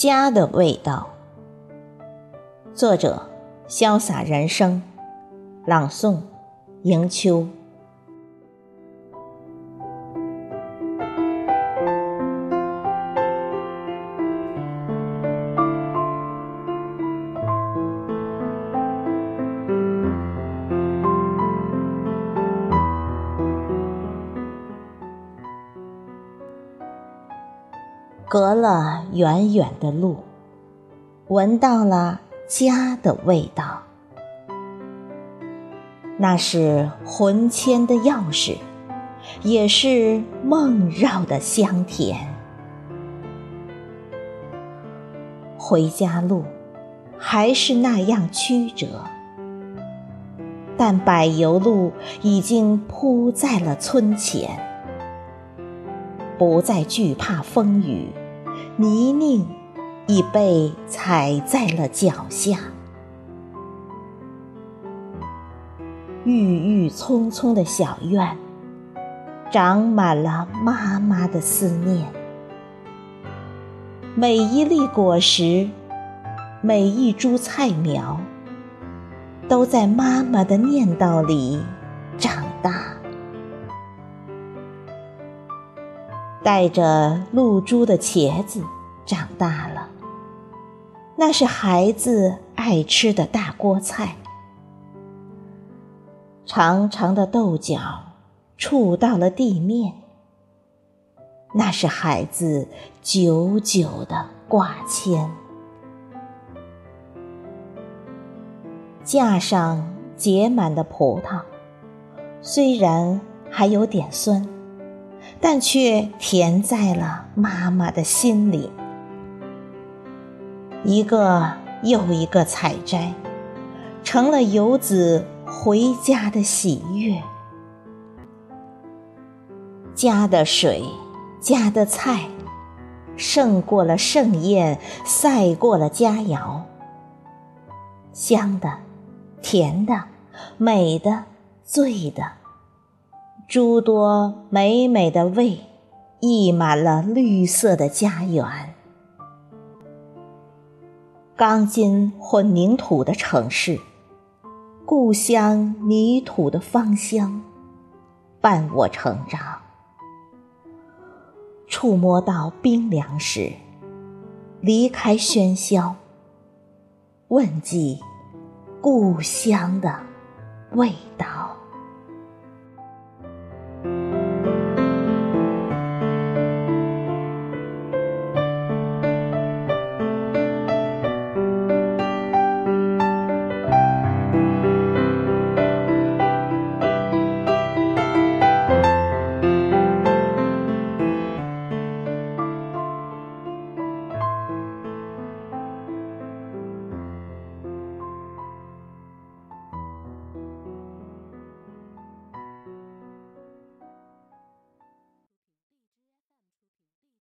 家的味道。作者：潇洒人生，朗诵：迎秋。隔了远远的路，闻到了家的味道。那是魂牵的钥匙，也是梦绕的香甜。回家路还是那样曲折，但柏油路已经铺在了村前，不再惧怕风雨。泥泞已被踩在了脚下，郁郁葱葱的小院，长满了妈妈的思念。每一粒果实，每一株菜苗，都在妈妈的念叨里长带着露珠的茄子长大了，那是孩子爱吃的大锅菜。长长的豆角触到了地面，那是孩子久久的挂牵。架上结满的葡萄，虽然还有点酸。但却甜在了妈妈的心里。一个又一个采摘，成了游子回家的喜悦。家的水，家的菜，胜过了盛宴，赛过了佳肴。香的，甜的，美的，醉的。诸多美美的味，溢满了绿色的家园。钢筋混凝土的城市，故乡泥土的芳香，伴我成长。触摸到冰凉时，离开喧嚣，问记故乡的味道。